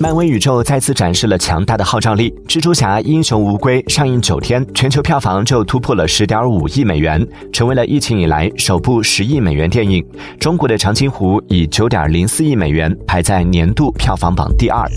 漫威宇宙再次展示了强大的号召力蜘蛛侠英雄无归上映九天全球票房就突破了十点五亿美元成为了疫情以来首部十亿美元电影。中国的长津湖以九点零四亿美元排在年度票房榜第二。